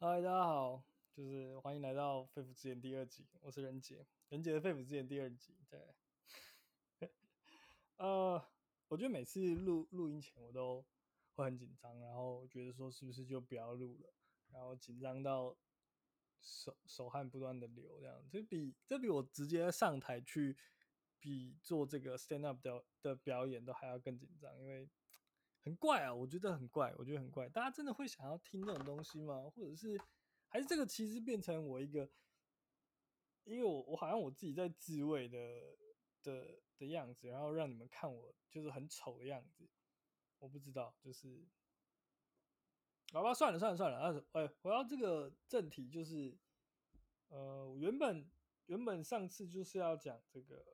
嗨，大家好，就是欢迎来到《肺腑之言》第二集，我是仁杰，仁杰的《肺腑之言》第二集。对，呃，我觉得每次录录音前我都会很紧张，然后觉得说是不是就不要录了，然后紧张到手手汗不断的流，这样这比这比我直接上台去比做这个 stand up 的的表演都还要更紧张，因为。很怪啊，我觉得很怪，我觉得很怪。大家真的会想要听这种东西吗？或者是还是这个其实变成我一个，因为我我好像我自己在自慰的的的样子，然后让你们看我就是很丑的样子。我不知道，就是好吧，算了算了算了。啊，哎，回到这个正题，就是呃，原本原本上次就是要讲这个，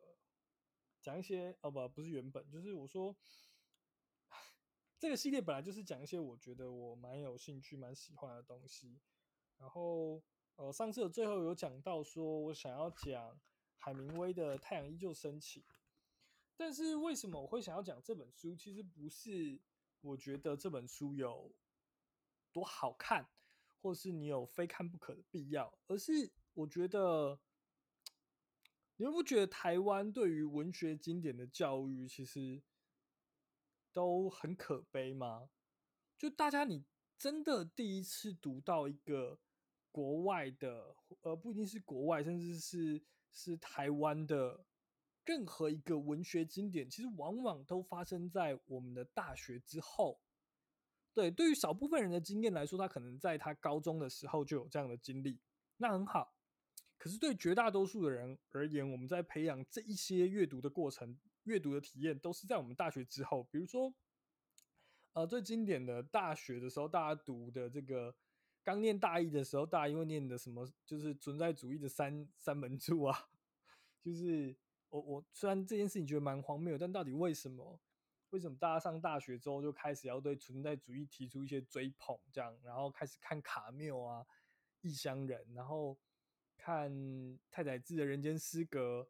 讲一些哦不不是原本，就是我说。这个系列本来就是讲一些我觉得我蛮有兴趣、蛮喜欢的东西。然后，呃，上次的最后有讲到说我想要讲海明威的《太阳依旧升起》，但是为什么我会想要讲这本书？其实不是我觉得这本书有多好看，或是你有非看不可的必要，而是我觉得你们不觉得台湾对于文学经典的教育其实？都很可悲吗？就大家，你真的第一次读到一个国外的，呃，不一定是国外，甚至是是台湾的任何一个文学经典，其实往往都发生在我们的大学之后。对，对于少部分人的经验来说，他可能在他高中的时候就有这样的经历，那很好。可是对绝大多数的人而言，我们在培养这一些阅读的过程。阅读的体验都是在我们大学之后，比如说，呃，最经典的大学的时候，大家读的这个刚念大一的时候，大家因为念的什么，就是存在主义的三三门柱啊，就是我我虽然这件事情觉得蛮荒谬，但到底为什么？为什么大家上大学之后就开始要对存在主义提出一些追捧，这样，然后开始看卡缪啊、异乡人，然后看太宰治的人间失格。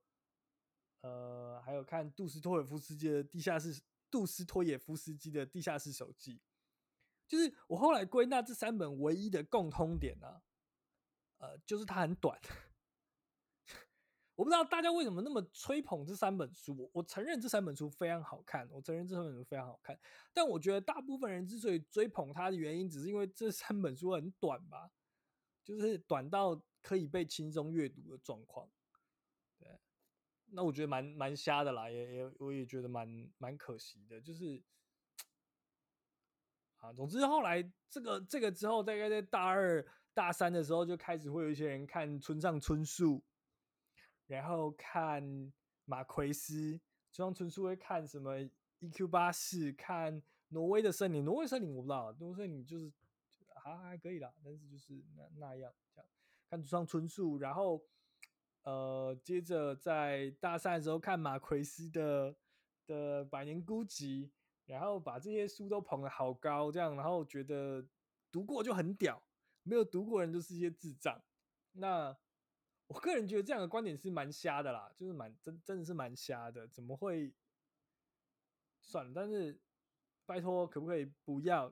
呃，还有看杜斯托尔夫斯基的地下室，杜斯托也夫斯基的地下室手记，就是我后来归纳这三本唯一的共通点呢、呃，就是它很短。我不知道大家为什么那么吹捧这三本书，我，我承认这三本书非常好看，我承认这三本书非常好看，但我觉得大部分人之所以追捧它的原因，只是因为这三本书很短吧，就是短到可以被轻松阅读的状况，那我觉得蛮蛮瞎的啦，也也我也觉得蛮蛮可惜的，就是啊，总之后来这个这个之后，大概在大二大三的时候，就开始会有一些人看村上春树，然后看马奎斯，村上春树会看什么 EQ 八四，看挪威的森林，挪威森林我不知道，挪威森林就是还还可以啦，但是就是那那样这样，看村上春树，然后。呃，接着在大三的时候看马奎斯的的《百年孤寂》，然后把这些书都捧得好高，这样，然后觉得读过就很屌，没有读过人就是一些智障。那我个人觉得这样的观点是蛮瞎的啦，就是蛮真真的是蛮瞎的，怎么会？算了，但是拜托，可不可以不要？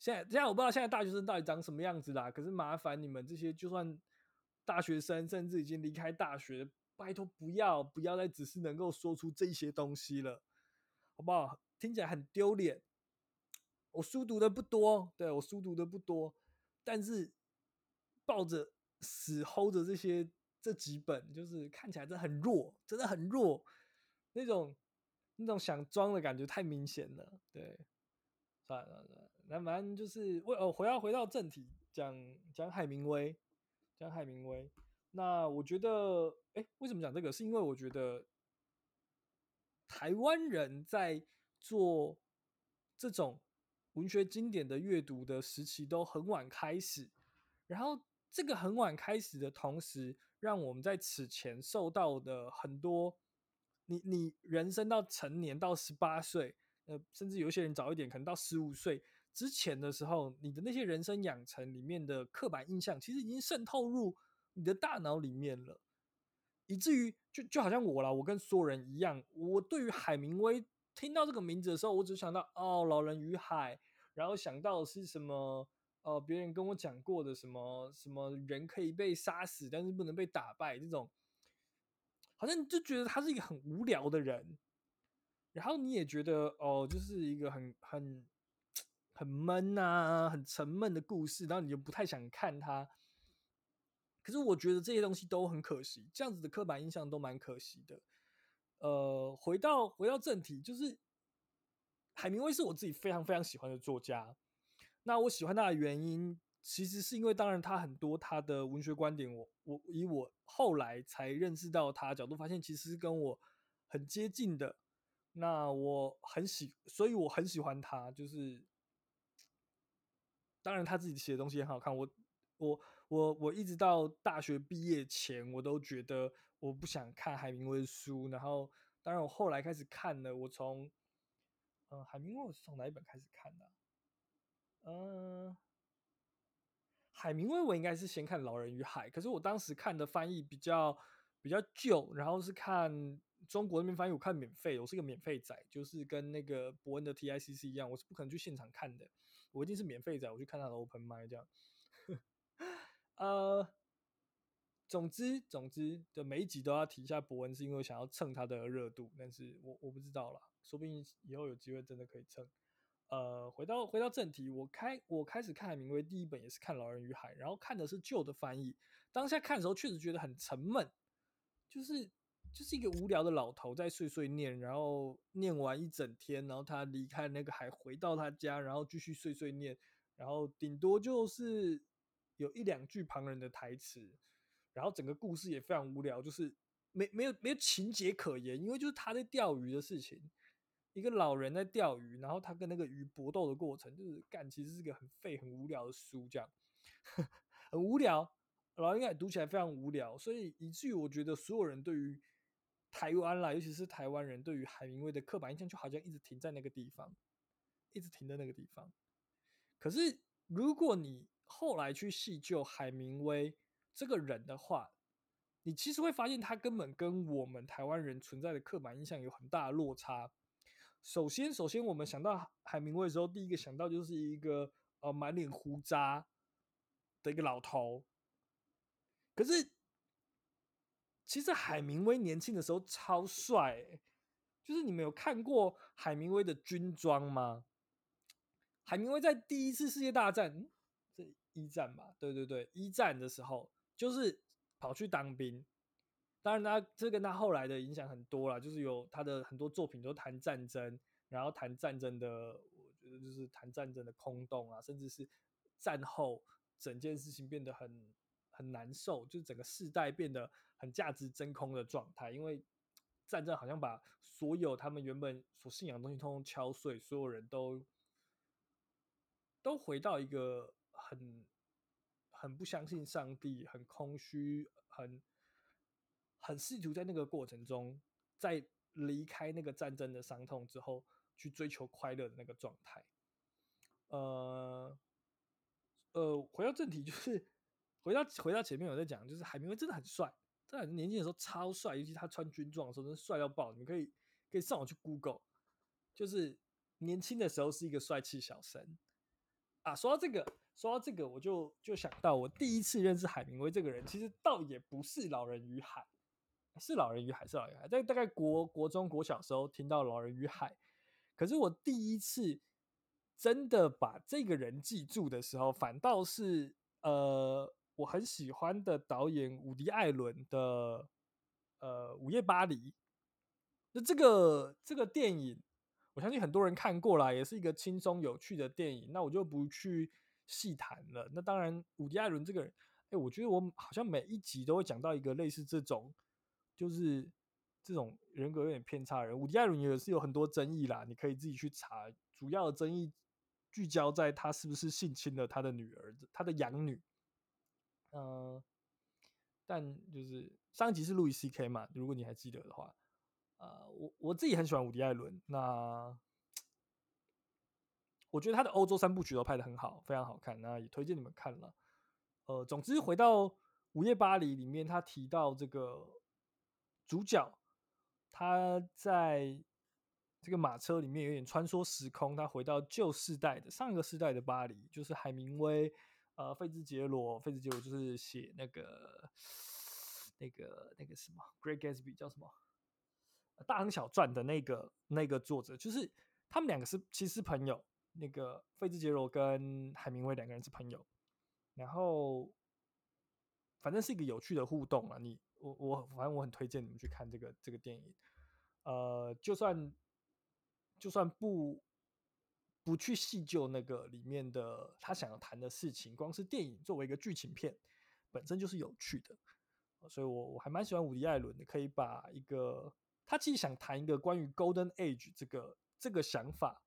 现在现在我不知道现在大学生到底长什么样子啦，可是麻烦你们这些就算。大学生甚至已经离开大学，拜托不要不要再只是能够说出这些东西了，好不好？听起来很丢脸。我书读的不多，对，我书读的不多，但是抱着死 hold 着这些这几本，就是看起来真的很弱，真的很弱，那种那种想装的感觉太明显了。对，算了算了，那反正就是为哦，回到回到正题，讲讲海明威。讲海明威，那我觉得，哎，为什么讲这个？是因为我觉得台湾人在做这种文学经典的阅读的时期都很晚开始，然后这个很晚开始的同时，让我们在此前受到的很多，你你人生到成年到十八岁，呃，甚至有些人早一点，可能到十五岁。之前的时候，你的那些人生养成里面的刻板印象，其实已经渗透入你的大脑里面了，以至于就就好像我啦，我跟所有人一样，我对于海明威听到这个名字的时候，我只想到哦，《老人与海》，然后想到是什么呃，别人跟我讲过的什么什么人可以被杀死，但是不能被打败这种，好像就觉得他是一个很无聊的人，然后你也觉得哦，就是一个很很很闷啊，很沉闷的故事，然后你就不太想看他。可是我觉得这些东西都很可惜，这样子的刻板印象都蛮可惜的。呃，回到回到正题，就是海明威是我自己非常非常喜欢的作家。那我喜欢他的原因，其实是因为，当然他很多他的文学观点我，我以我后来才认识到他的角度，发现其实跟我很接近的。那我很喜，所以我很喜欢他。就是，当然他自己写的东西很好看。我我我我一直到大学毕业前，我都觉得我不想看海明威的书。然后，当然我后来开始看了。我从，嗯，海明威我是从哪一本开始看的？嗯、海明威我应该是先看《老人与海》，可是我当时看的翻译比较比较旧，然后是看中国那边翻译，我看免费，我是个免费仔，就是跟那个伯恩的 TICC 一样，我是不可能去现场看的，我一定是免费仔，我去看他的 Open mind 这样。呃，总之总之的每一集都要提一下博恩，是因为想要蹭他的热度，但是我我不知道啦，说不定以后有机会真的可以蹭。呃，回到回到正题，我开我开始看海明威第一本也是看《老人与海》，然后看的是旧的翻译。当下看的时候确实觉得很沉闷，就是就是一个无聊的老头在碎碎念，然后念完一整天，然后他离开那个海，回到他家，然后继续碎碎念，然后顶多就是有一两句旁人的台词，然后整个故事也非常无聊，就是没没有没有情节可言，因为就是他在钓鱼的事情。一个老人在钓鱼，然后他跟那个鱼搏斗的过程，就是干，其实是个很废、很无聊的书，这样 很无聊。老人应该读起来非常无聊，所以以至于我觉得所有人对于台湾啦，尤其是台湾人对于海明威的刻板印象，就好像一直停在那个地方，一直停在那个地方。可是如果你后来去细究海明威这个人的话，你其实会发现他根本跟我们台湾人存在的刻板印象有很大的落差。首先，首先我们想到海明威的时候，第一个想到就是一个呃满脸胡渣的一个老头。可是，其实海明威年轻的时候超帅，就是你们有看过海明威的军装吗？海明威在第一次世界大战，这一战吧？对对对，一战的时候就是跑去当兵。当然，他这跟他后来的影响很多啦，就是有他的很多作品都谈战争，然后谈战争的，我觉得就是谈战争的空洞啊，甚至是战后整件事情变得很很难受，就是整个世代变得很价值真空的状态，因为战争好像把所有他们原本所信仰的东西通通敲碎，所有人都都回到一个很很不相信上帝，很空虚，很。很试图在那个过程中，在离开那个战争的伤痛之后，去追求快乐的那个状态。呃，呃，回到正题，就是回到回到前面我在讲，就是海明威真的很帅，在年轻的时候超帅，尤其他穿军装的时候，真的帅到爆。你可以可以上网去 Google，就是年轻的时候是一个帅气小生啊。说到这个，说到这个，我就就想到我第一次认识海明威这个人，其实倒也不是《老人与海》。是老人与海，是老人与海，在大概国国中国小时候听到老人与海，可是我第一次真的把这个人记住的时候，反倒是呃我很喜欢的导演伍迪·艾伦的呃《午夜巴黎》。那这个这个电影，我相信很多人看过啦，也是一个轻松有趣的电影。那我就不去细谈了。那当然，伍迪·艾伦这个人，哎，我觉得我好像每一集都会讲到一个类似这种。就是这种人格有点偏差的人，伍迪·艾伦也是有很多争议啦，你可以自己去查。主要的争议聚焦在他是不是性侵了他的女儿，他的养女。嗯、呃，但就是上一集是路易 C.K. 嘛，如果你还记得的话，呃，我我自己很喜欢伍迪·艾伦。那我觉得他的欧洲三部曲都拍的很好，非常好看，那也推荐你们看了。呃，总之回到《午夜巴黎》里面，他提到这个。主角他在这个马车里面有点穿梭时空，他回到旧世代的上一个世代的巴黎，就是海明威，呃，费兹杰罗，费兹杰罗就是写那个那个那个什么《Great Gatsby》叫什么《大亨小传》的那个那个作者，就是他们两个是其实是朋友，那个费兹杰罗跟海明威两个人是朋友，然后反正是一个有趣的互动啊，你我我反正我很推荐你们去看这个这个电影，呃，就算。就算不不去细究那个里面的他想要谈的事情，光是电影作为一个剧情片本身就是有趣的，所以我我还蛮喜欢伍迪·艾伦的，可以把一个他其实想谈一个关于 Golden Age 这个这个想法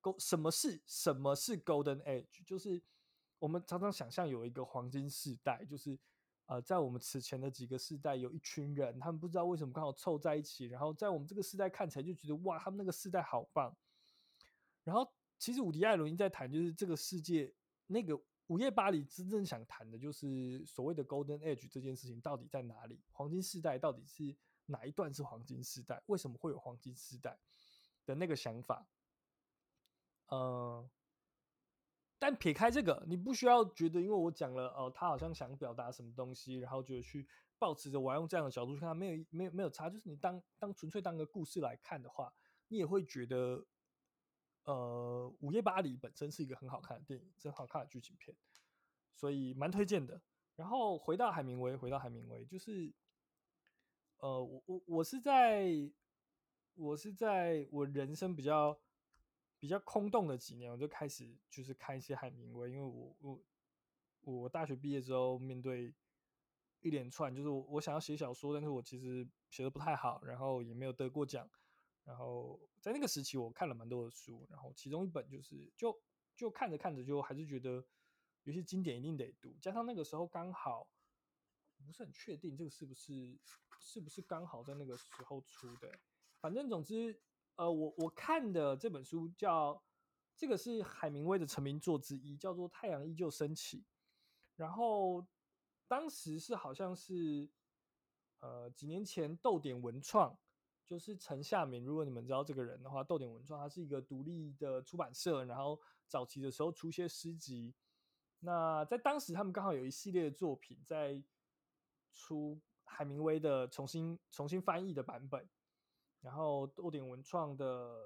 ，Go 什么是什么是 Golden Age？就是我们常常想象有一个黄金世代，就是。呃，在我们此前的几个世代，有一群人，他们不知道为什么刚好凑在一起，然后在我们这个世代看起来就觉得哇，他们那个世代好棒。然后，其实伍迪·艾伦在谈，就是这个世界那个午夜巴黎真正想谈的，就是所谓的 Golden Age 这件事情到底在哪里？黄金世代到底是哪一段是黄金世代？为什么会有黄金世代的那个想法？嗯、呃。但撇开这个，你不需要觉得，因为我讲了哦，他好像想表达什么东西，然后就去抱持着我要用这样的角度去看，没有没有没有差。就是你当当纯粹当个故事来看的话，你也会觉得，呃，《午夜巴黎》本身是一个很好看的电影，很好看的剧情片，所以蛮推荐的。然后回到海明威，回到海明威，就是，呃，我我我是在，我是在我人生比较。比较空洞的几年，我就开始就是看一些海明威，因为我我我大学毕业之后，面对一连串，就是我我想要写小说，但是我其实写的不太好，然后也没有得过奖，然后在那个时期，我看了蛮多的书，然后其中一本就是就就看着看着，就还是觉得有些经典一定得读，加上那个时候刚好不是很确定这个是不是是不是刚好在那个时候出的，反正总之。呃，我我看的这本书叫，这个是海明威的成名作之一，叫做《太阳依旧升起》。然后当时是好像是，呃，几年前逗点文创，就是陈夏民，如果你们知道这个人的话，豆点文创它是一个独立的出版社，然后早期的时候出些诗集。那在当时他们刚好有一系列的作品在出海明威的重新重新翻译的版本。然后豆点文创的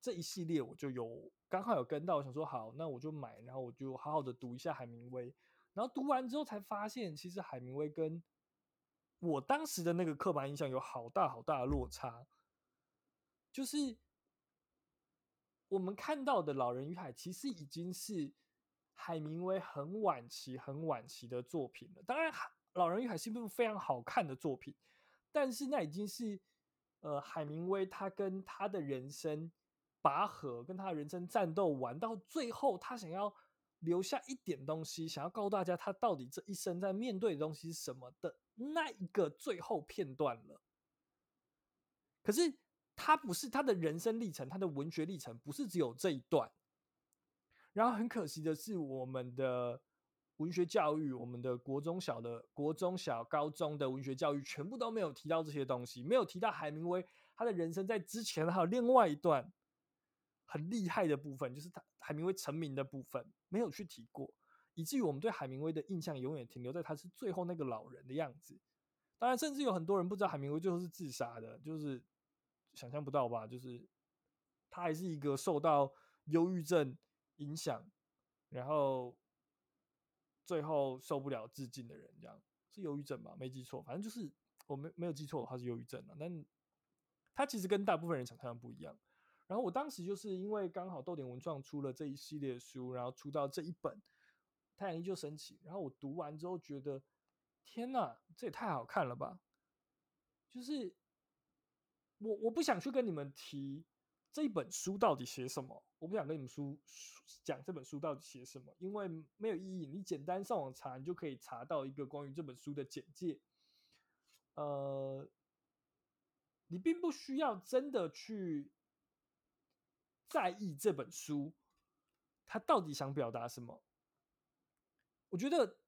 这一系列，我就有刚好有跟到，我想说好，那我就买，然后我就好好的读一下海明威。然后读完之后才发现，其实海明威跟我当时的那个刻板印象有好大好大的落差。就是我们看到的《老人与海》，其实已经是海明威很晚期、很晚期的作品了。当然，《老人与海》是一部非常好看的作品，但是那已经是。呃，海明威他跟他的人生拔河，跟他的人生战斗完到最后，他想要留下一点东西，想要告诉大家他到底这一生在面对的东西是什么的那一个最后片段了。可是他不是他的人生历程，他的文学历程不是只有这一段。然后很可惜的是，我们的。文学教育，我们的国中小的国中小高中的文学教育，全部都没有提到这些东西，没有提到海明威他的人生在之前还有另外一段很厉害的部分，就是他海明威成名的部分没有去提过，以至于我们对海明威的印象永远停留在他是最后那个老人的样子。当然，甚至有很多人不知道海明威最后是自杀的，就是想象不到吧？就是他还是一个受到忧郁症影响，然后。最后受不了自尽的人，这样是忧郁症吧？没记错，反正就是我没没有记错的话是忧郁症啊。但他其实跟大部分人想象的不一样。然后我当时就是因为刚好逗点文创出了这一系列书，然后出到这一本《太阳依旧升起》，然后我读完之后觉得，天哪，这也太好看了吧！就是我我不想去跟你们提。这本书到底写什么？我不想跟你们书讲这本书到底写什么，因为没有意义。你简单上网查，你就可以查到一个关于这本书的简介。呃，你并不需要真的去在意这本书，它到底想表达什么。我觉得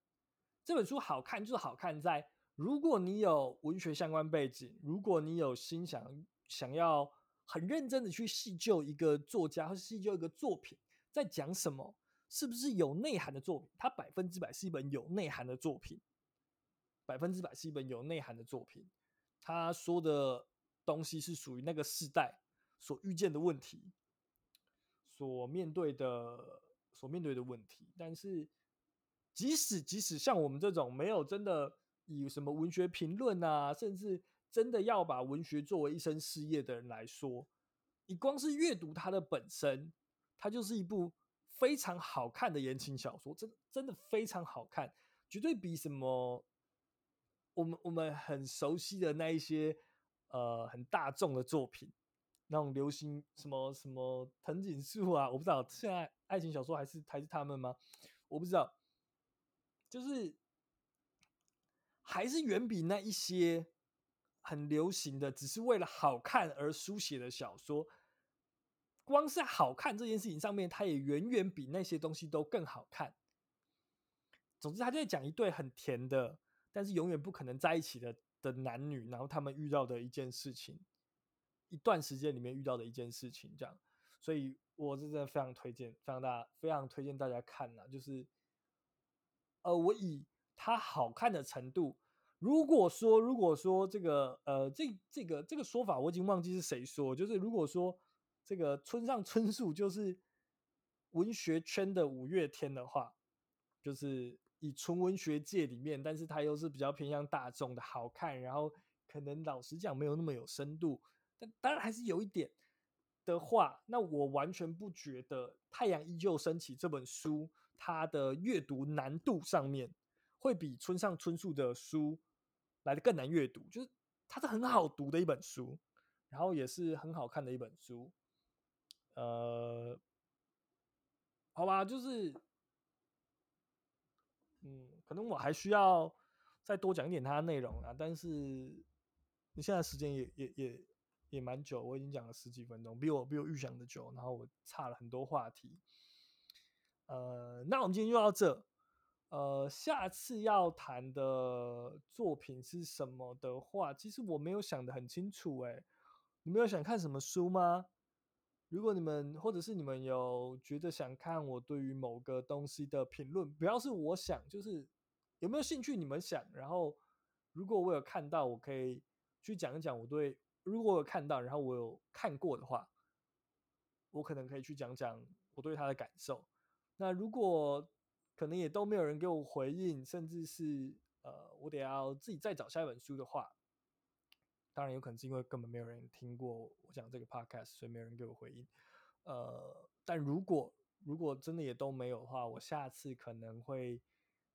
这本书好看，就是好看在如果你有文学相关背景，如果你有心想。想要很认真的去细究一个作家或细究一个作品在讲什么，是不是有内涵的作品？它百分之百是一本有内涵的作品，百分之百是一本有内涵的作品。他说的东西是属于那个时代所遇见的问题，所面对的所面对的问题。但是，即使即使像我们这种没有真的以什么文学评论啊，甚至真的要把文学作为一生事业的人来说，你光是阅读它的本身，它就是一部非常好看的言情小说，真真的非常好看，绝对比什么。我们我们很熟悉的那一些呃很大众的作品，那种流行什么什么藤井树啊，我不知道现在爱情小说还是还是他们吗？我不知道，就是还是远比那一些很流行的，只是为了好看而书写的小说，光是好看这件事情上面，它也远远比那些东西都更好看。总之，他就在讲一对很甜的。但是永远不可能在一起的的男女，然后他们遇到的一件事情，一段时间里面遇到的一件事情，这样，所以我真的非常推荐，非常大，非常推荐大家看呐。就是，呃，我以它好看的程度，如果说，如果说这个，呃，这这个这个说法我已经忘记是谁说，就是如果说这个村上春树就是文学圈的五月天的话，就是。以纯文学界里面，但是它又是比较偏向大众的好看，然后可能老实讲没有那么有深度，但当然还是有一点的话，那我完全不觉得《太阳依旧升起》这本书它的阅读难度上面会比村上春树的书来的更难阅读，就是它是很好读的一本书，然后也是很好看的一本书，呃，好吧，就是。嗯，可能我还需要再多讲一点它的内容啊，但是你现在时间也也也也蛮久，我已经讲了十几分钟，比我比我预想的久，然后我差了很多话题。呃，那我们今天就到这。呃，下次要谈的作品是什么的话，其实我没有想得很清楚。诶，你们有想看什么书吗？如果你们或者是你们有觉得想看我对于某个东西的评论，不要是我想，就是有没有兴趣你们想，然后如果我有看到，我可以去讲一讲我对，如果我有看到，然后我有看过的话，我可能可以去讲讲我对他的感受。那如果可能也都没有人给我回应，甚至是呃我得要自己再找下一本书的话。当然有可能是因为根本没有人听过我讲这个 podcast，所以没有人给我回应。呃，但如果如果真的也都没有的话，我下次可能会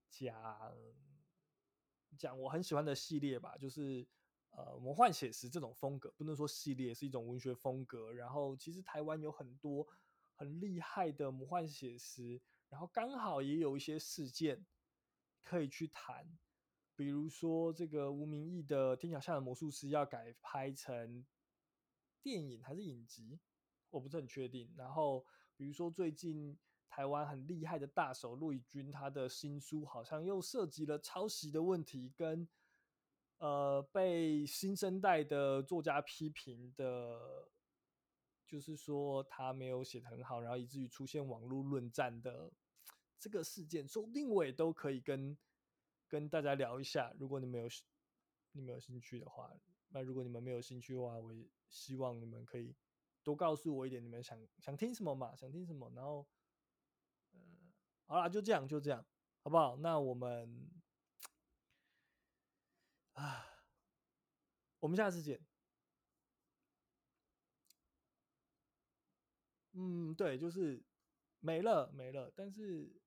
讲讲我很喜欢的系列吧，就是呃魔幻写实这种风格，不能说系列是一种文学风格。然后其实台湾有很多很厉害的魔幻写实，然后刚好也有一些事件可以去谈。比如说，这个吴明益的《天桥下的魔术师》要改拍成电影还是影集，我不是很确定。然后，比如说最近台湾很厉害的大手陆以军，他的新书好像又涉及了抄袭的问题，跟呃被新生代的作家批评的，就是说他没有写的很好，然后以至于出现网络论战的这个事件，说不定我也都可以跟。跟大家聊一下，如果你们有你们有兴趣的话，那如果你们没有兴趣的话，我也希望你们可以多告诉我一点，你们想想听什么嘛，想听什么，然后，呃，好啦，就这样，就这样，好不好？那我们 啊，我们下次见。嗯，对，就是没了，没了，但是。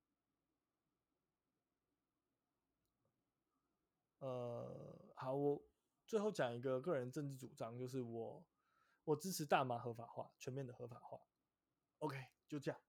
呃，好，我最后讲一个个人政治主张，就是我我支持大麻合法化，全面的合法化。OK，就这样。